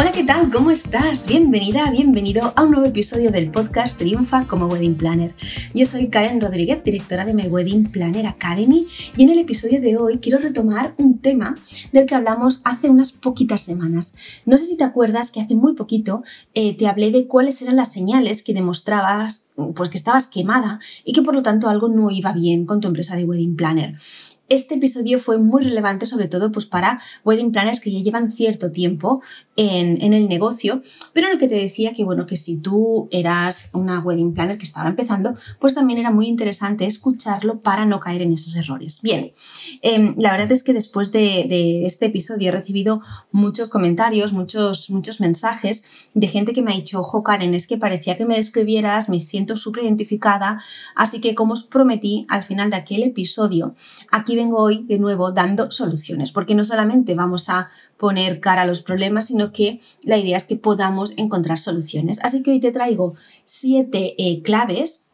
Hola, ¿qué tal? ¿Cómo estás? Bienvenida, bienvenido a un nuevo episodio del podcast Triunfa como Wedding Planner. Yo soy Karen Rodríguez, directora de My Wedding Planner Academy, y en el episodio de hoy quiero retomar un tema del que hablamos hace unas poquitas semanas. No sé si te acuerdas que hace muy poquito eh, te hablé de cuáles eran las señales que demostrabas pues, que estabas quemada y que por lo tanto algo no iba bien con tu empresa de Wedding Planner este episodio fue muy relevante sobre todo pues, para wedding planners que ya llevan cierto tiempo en, en, el negocio, pero en el que te decía que, bueno, que si tú eras una wedding planner que estaba empezando, pues también era muy interesante escucharlo para no caer en esos errores. Bien, eh, la verdad es que después de, de, este episodio he recibido muchos comentarios, muchos, muchos mensajes de gente que me ha dicho, ojo Karen, es que parecía que me describieras, me siento súper identificada, así que como os prometí al final de aquel episodio, aquí vengo hoy de nuevo dando soluciones, porque no solamente vamos a poner cara a los problemas, sino que la idea es que podamos encontrar soluciones. Así que hoy te traigo siete eh, claves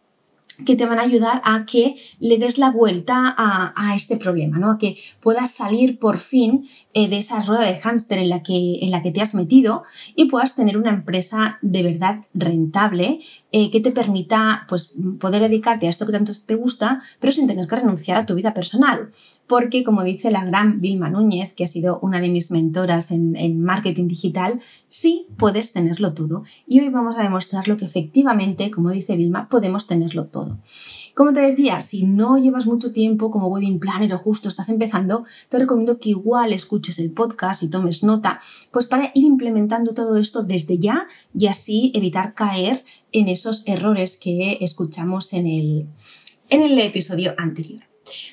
que te van a ayudar a que le des la vuelta a, este problema, ¿no? A que puedas salir por fin eh, de esa rueda de hámster en la, que, en la que te has metido y puedas tener una empresa de verdad rentable eh, que te permita pues, poder dedicarte a esto que tanto te gusta, pero sin tener que renunciar a tu vida personal. Porque, como dice la gran Vilma Núñez, que ha sido una de mis mentoras en, en marketing digital, sí puedes tenerlo todo. Y hoy vamos a demostrar lo que efectivamente, como dice Vilma, podemos tenerlo todo. Como te decía, si no llevas mucho tiempo como wedding planner o justo estás empezando, te recomiendo que igual escuches el podcast y tomes nota, pues para ir implementando todo esto desde ya y así evitar caer en esos errores que escuchamos en el, en el episodio anterior.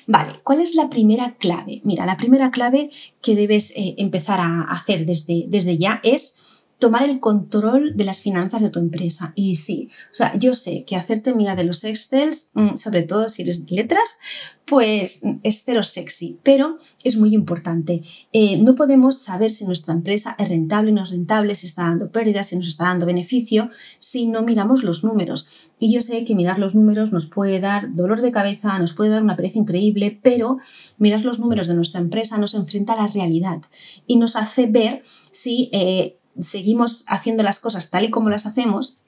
Vale, ¿cuál es la primera clave? Mira, la primera clave que debes eh, empezar a hacer desde, desde ya es tomar el control de las finanzas de tu empresa. Y sí, o sea, yo sé que hacerte amiga de los Excels, mm, sobre todo si eres de letras, pues mm, es cero sexy, pero es muy importante. Eh, no podemos saber si nuestra empresa es rentable o no es rentable, si está dando pérdidas, si nos está dando beneficio, si no miramos los números. Y yo sé que mirar los números nos puede dar dolor de cabeza, nos puede dar una pereza increíble, pero mirar los números de nuestra empresa nos enfrenta a la realidad y nos hace ver si... Eh, seguimos haciendo las cosas tal y como las hacemos,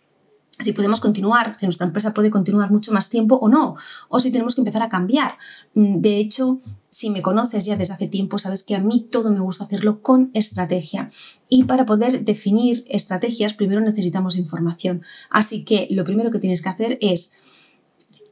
si podemos continuar, si nuestra empresa puede continuar mucho más tiempo o no, o si tenemos que empezar a cambiar. Mm, de hecho, si me conoces ya desde hace tiempo, sabes que a mí todo me gusta hacerlo con estrategia. Y para poder definir estrategias, primero necesitamos información. Así que lo primero que tienes que hacer es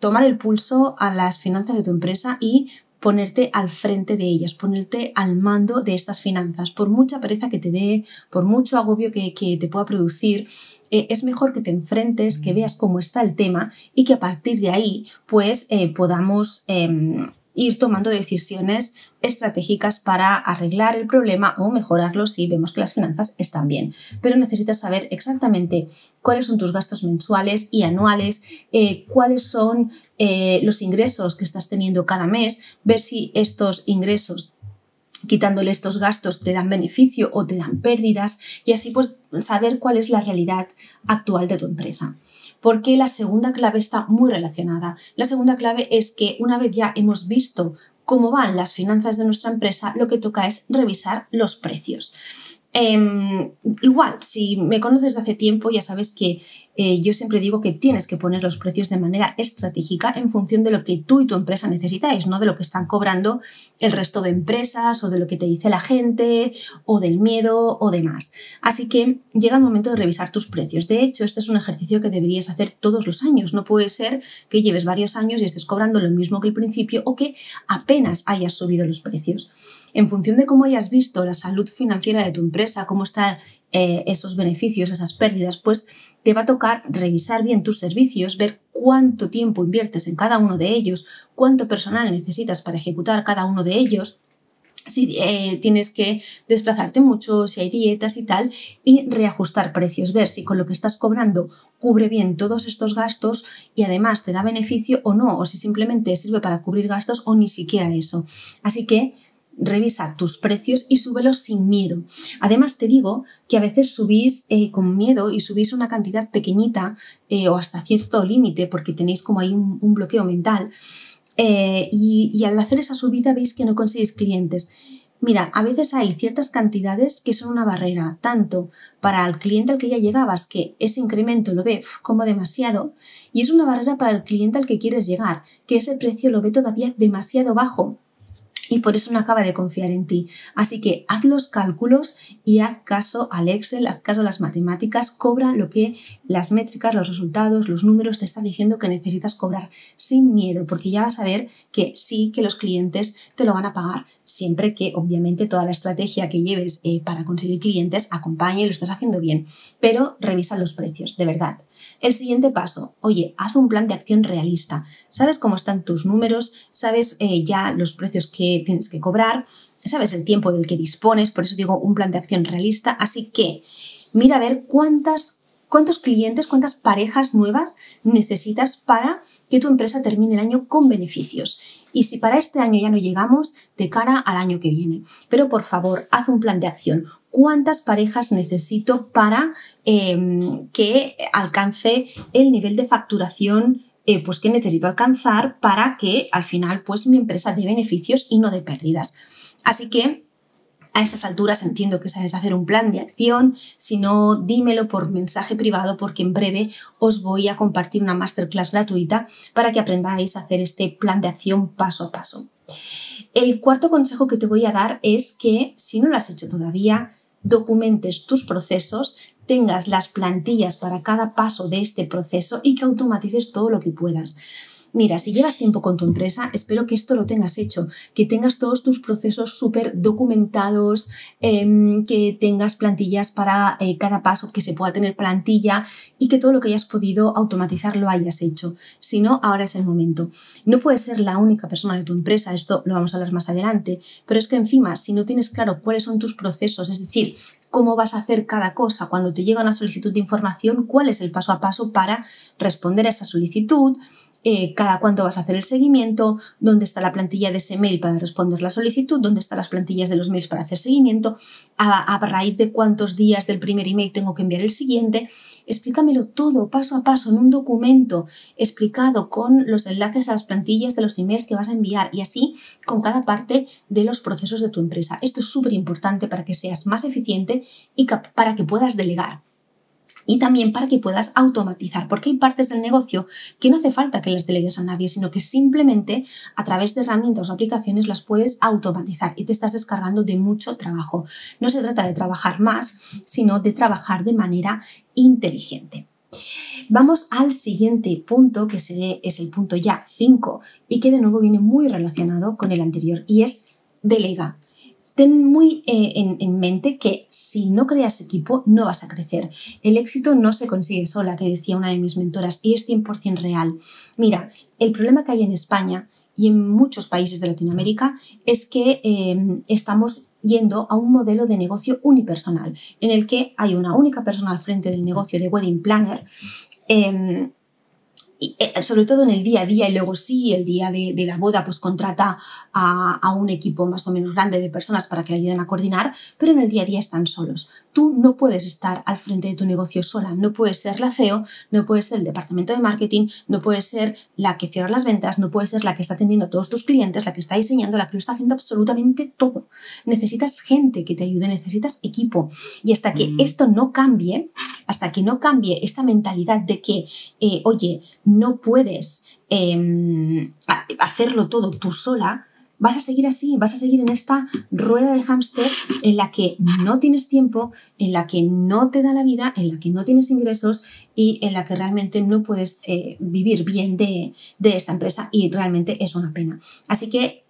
tomar el pulso a las finanzas de tu empresa y ponerte al frente de ellas, ponerte al mando de estas finanzas. Por mucha pereza que te dé, por mucho agobio que, te pueda producir, eh, es mejor que te enfrentes, que veas cómo está el tema y que a partir de ahí pues eh, podamos em, ir tomando decisiones estratégicas para arreglar el problema o mejorarlo si vemos que las finanzas están bien. Pero necesitas saber exactamente cuáles son tus gastos mensuales y anuales, eh, cuáles son eh, los ingresos que estás teniendo cada mes, ver si estos ingresos quitándole estos gastos te dan beneficio o te dan pérdidas y así pues saber cuál es la realidad actual de tu empresa porque la segunda clave está muy relacionada. La segunda clave es que una vez ya hemos visto cómo van las finanzas de nuestra empresa, lo que toca es revisar los precios. Em, igual, si me conoces de hace tiempo, ya sabes que eh, yo siempre digo que tienes que poner los precios de manera estratégica en función de lo que tú y tu empresa necesitáis, no de lo que están cobrando el resto de empresas o de lo que te dice la gente o del miedo o demás. Así que llega el momento de revisar tus precios. De hecho, este es un ejercicio que deberías hacer todos los años. No puede ser que lleves varios años y estés cobrando lo mismo que el principio o que apenas hayas subido los precios. En función de cómo hayas visto la salud financiera de tu empresa, cómo están eh, esos beneficios, esas pérdidas, pues te va a tocar revisar bien tus servicios, ver cuánto tiempo inviertes en cada uno de ellos, cuánto personal necesitas para ejecutar cada uno de ellos si eh, tienes que desplazarte mucho, si hay dietas y tal, y reajustar precios, ver si con lo que estás cobrando cubre bien todos estos gastos y además te da beneficio o no, o si simplemente sirve para cubrir gastos o ni siquiera eso. Así que revisa tus precios y súbelos sin miedo. Además te digo que a veces subís eh, con miedo y subís una cantidad pequeñita eh, o hasta cierto límite porque tenéis como ahí un, bloqueo mental eh, y, y al hacer esa subida veis que no conseguís clientes. Mira, a veces hay ciertas cantidades que son una barrera, tanto para el cliente al que ya llegabas, que ese incremento lo ve como demasiado, y es una barrera para el cliente al que quieres llegar, que ese precio lo ve todavía demasiado bajo y por eso no acaba de confiar en ti. Así que haz los cálculos y haz caso al Excel, haz caso a las matemáticas, cobra lo que las métricas, los resultados, los números te están diciendo que necesitas cobrar sin miedo, porque ya vas a ver que sí que los clientes te lo van a pagar, siempre que obviamente toda la estrategia que lleves eh, para conseguir clientes acompañe y lo estás haciendo bien, pero revisa los precios, de verdad. El siguiente paso, oye, haz un plan de acción realista. ¿Sabes cómo están tus números? ¿Sabes eh, ya los precios que tienes que cobrar, sabes el tiempo del que dispones, por eso digo un plan de acción realista, así que mira a ver cuántas cuántos clientes, cuántas parejas nuevas necesitas para que tu empresa termine el año con beneficios. Y si para este año ya no llegamos, de cara al año que viene. Pero por favor, haz un plan de acción. ¿Cuántas parejas necesito para em, que alcance el nivel de facturación eh, pues que necesito alcanzar para que al final pues mi empresa dé beneficios y no de pérdidas. Así que a estas alturas entiendo que sabes hacer un plan de acción, si no, dímelo por mensaje privado porque en breve os voy a compartir una masterclass gratuita para que aprendáis a hacer este plan de acción paso a paso. El cuarto consejo que te voy a dar es que si no lo has hecho todavía, documentes tus procesos, tengas las plantillas para cada paso de este proceso y que automatices todo lo que puedas. Mira, si llevas tiempo con tu empresa, espero que esto lo tengas hecho, que tengas todos tus procesos súper documentados, em, que tengas plantillas para eh, cada paso, que se pueda tener plantilla y que todo lo que hayas podido automatizar lo hayas hecho. Si no, ahora es el momento. No puedes ser la única persona de tu empresa, esto lo vamos a hablar más adelante, pero es que encima, si no tienes claro cuáles son tus procesos, es decir, cómo vas a hacer cada cosa, cuando te llega una solicitud de información, cuál es el paso a paso para responder a esa solicitud, eh, cada cuánto vas a hacer el seguimiento, dónde está la plantilla de ese mail para responder la solicitud, dónde están las plantillas de los mails para hacer seguimiento, a, raíz de cuántos días del primer email tengo que enviar el siguiente. Explícamelo todo paso a paso en un documento explicado con los enlaces a las plantillas de los emails que vas a enviar y así con cada parte de los procesos de tu empresa. Esto es súper importante para que seas más eficiente y para que puedas delegar y también para que puedas automatizar, porque hay partes del negocio que no hace falta que las delegues a nadie, sino que simplemente a través de herramientas o aplicaciones las puedes automatizar y te estás descargando de mucho trabajo. No se trata de trabajar más, sino de trabajar de manera inteligente. Vamos al siguiente punto, que es el punto ya 5 y que de nuevo viene muy relacionado con el anterior y es delega ten muy eh, en, mente que si no creas equipo no vas a crecer. El éxito no se consigue sola, que decía una de mis mentoras, y es 100% real. Mira, el problema que hay en España y en muchos países de Latinoamérica es que em, estamos yendo a un modelo de negocio unipersonal, en el que hay una única persona al frente del negocio de Wedding Planner. Em, eh, sobre todo en el día a día y luego sí, el día de, la boda, pues contrata a, a, un equipo más o menos grande de personas para que le ayuden a coordinar, pero en el día a día están solos. Tú no puedes estar al frente de tu negocio sola, no puedes ser la CEO, no puedes ser el departamento de marketing, no puedes ser la que cierra las ventas, no puedes ser la que está atendiendo a todos tus clientes, la que está diseñando, la que lo está haciendo absolutamente todo. Necesitas gente que te ayude, necesitas equipo. Y hasta que mm. esto no cambie, hasta que no cambie esta mentalidad de que, eh, oye, no puedes em, hacerlo todo tú sola, vas a seguir así, vas a seguir en esta rueda de hámster en la que no tienes tiempo, en la que no te da la vida, en la que no tienes ingresos y en la que realmente no puedes eh, vivir bien de, de esta empresa y realmente es una pena. Así que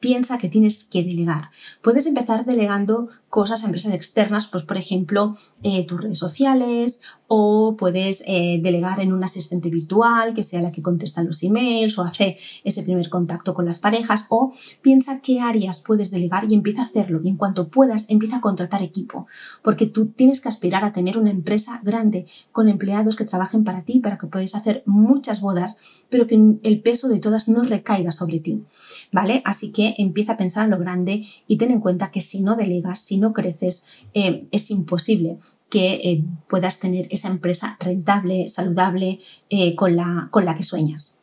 piensa que tienes que delegar. Puedes empezar delegando cosas a empresas externas, pues por ejemplo, eh, tus redes sociales o puedes eh, delegar en un asistente virtual que sea la que contesta los emails o hace ese primer contacto con las parejas o piensa qué áreas puedes delegar y empieza a hacerlo y en cuanto puedas empieza a contratar equipo porque tú tienes que aspirar a tener una empresa grande con empleados que trabajen para ti para que podáis hacer muchas bodas pero que el peso de todas no recaiga sobre ti, ¿vale? Así que empieza a pensar en lo grande y ten en cuenta que si no delegas, si no creces, eh, es imposible que eh, puedas tener esa empresa rentable, saludable, eh, con, la, con la que sueñas.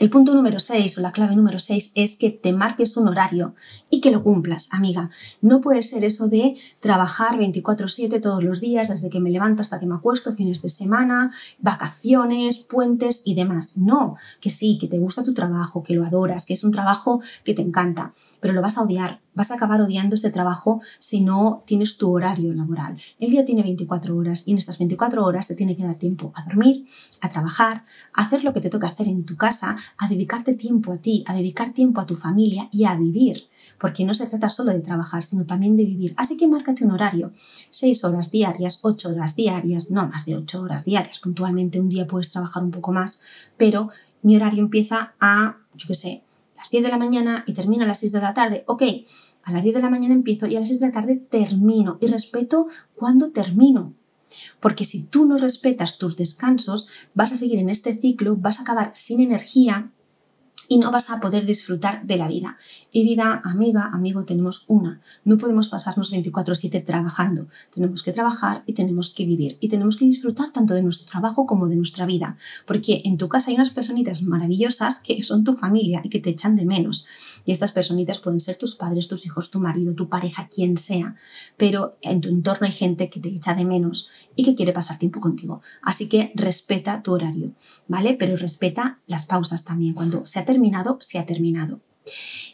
El punto número 6 o la clave número 6 es que te marques un horario y que lo cumplas, amiga. No puede ser eso de trabajar 24/7 todos los días, desde que me levanto hasta que me acuesto, fines de semana, vacaciones, puentes y demás. No, que sí, que te gusta tu trabajo, que lo adoras, que es un trabajo que te encanta, pero lo vas a odiar vas a acabar odiando este trabajo si no tienes tu horario laboral. El día tiene 24 horas y en estas 24 horas te tiene que dar tiempo a dormir, a trabajar, a hacer lo que te toca hacer en tu casa, a dedicarte tiempo a ti, a dedicar tiempo a tu familia y a vivir, porque no se trata solo de trabajar, sino también de vivir. Así que márcate un horario, 6 horas diarias, 8 horas diarias, no más de 8 horas diarias, puntualmente un día puedes trabajar un poco más, pero mi horario empieza a, yo qué sé, las 10 de la mañana y termino a las 6 de la tarde. Ok, a las 10 de la mañana empiezo y a las 6 de la tarde termino. Y respeto cuando termino. Porque si tú no respetas tus descansos, vas a seguir en este ciclo, vas a acabar sin energía y no vas a poder disfrutar de la vida. Y vida, amiga, amigo, tenemos una. No podemos pasarnos 24/7 trabajando. Tenemos que trabajar y tenemos que vivir. Y tenemos que disfrutar tanto de nuestro trabajo como de nuestra vida. Porque en tu casa hay unas personitas maravillosas que son tu familia y que te echan de menos. Y estas personitas pueden ser tus padres, tus hijos, tu marido, tu pareja, quien sea. Pero en tu entorno hay gente que te echa de menos y que quiere pasar tiempo contigo. Así que respeta tu horario, ¿vale? Pero respeta las pausas también. Cuando se terminado, se ha terminado.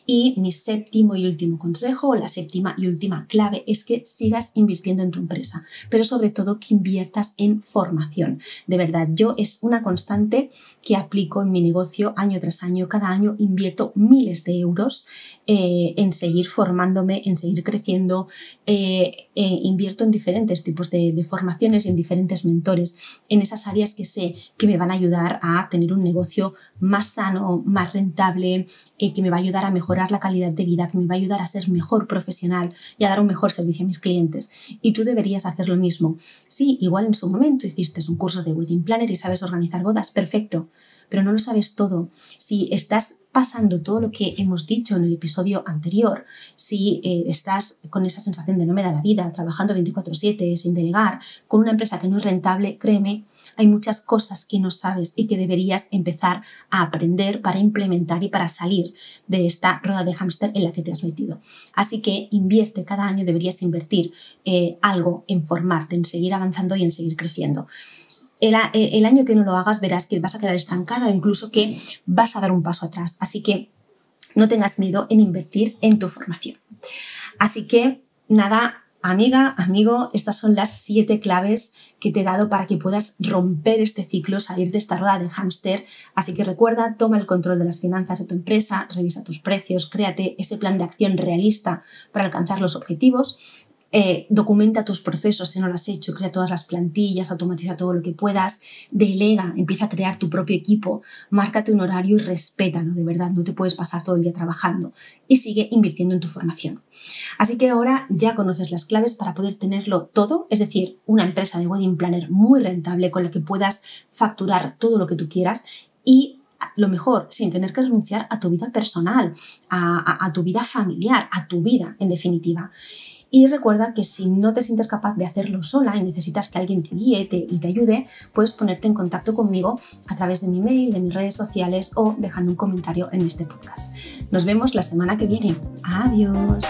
Y mi séptimo y último consejo, la séptima y última clave, es que sigas invirtiendo en tu empresa, pero sobre todo que inviertas en formación. De verdad, yo es una constante que aplico en mi negocio año tras año. Cada año invierto miles de euros eh, en seguir formándome, en seguir creciendo. Eh, eh, invierto en diferentes tipos de, de formaciones en diferentes mentores, en esas áreas que sé que me van a ayudar a tener un negocio más sano, más rentable, que me va a ayudar a mejorar la calidad de vida, que me va a ayudar a ser mejor profesional y a dar un mejor servicio a mis clientes. Y tú deberías hacer lo mismo. Sí, igual en su momento hiciste un curso de Wedding Planner y sabes organizar bodas, perfecto pero no lo sabes todo. Si estás pasando todo lo que hemos dicho en el episodio anterior, si eh, estás con esa sensación de no me da la vida, trabajando 24/7, sin delegar, con una empresa que no es rentable, créeme, hay muchas cosas que no sabes y que deberías empezar a aprender para implementar y para salir de esta rueda de hámster en la que te has metido. Así que invierte, cada año deberías invertir eh, algo en formarte, en seguir avanzando y en seguir creciendo. Eh, el, año que no lo hagas verás que vas a quedar estancada o incluso que vas a dar un paso atrás. Así que no tengas miedo en invertir en tu formación. Así que nada, amiga, amigo, estas son las siete claves que te he dado para que puedas romper este ciclo, salir de esta rueda de hámster. Así que recuerda, toma el control de las finanzas de tu empresa, revisa tus precios, créate ese plan de acción realista para alcanzar los objetivos eh, documenta tus procesos si no lo has hecho, crea todas las plantillas, automatiza todo lo que puedas, delega, empieza a crear tu propio equipo, márcate un horario y respétalo, de verdad, no te puedes pasar todo el día trabajando y sigue invirtiendo en tu formación. Así que ahora ya conoces las claves para poder tenerlo todo, es decir, una empresa de wedding planner muy rentable con la que puedas facturar todo lo que tú quieras y lo mejor, sin tener que renunciar a tu vida personal, a tu vida familiar, a tu vida, en definitiva. Y recuerda que si no te sientes capaz de hacerlo sola y necesitas que alguien te guíe y te ayude, puedes ponerte en contacto conmigo a través de mi mail, de mis redes sociales o dejando un comentario en este podcast. Nos vemos la semana que viene. Adiós.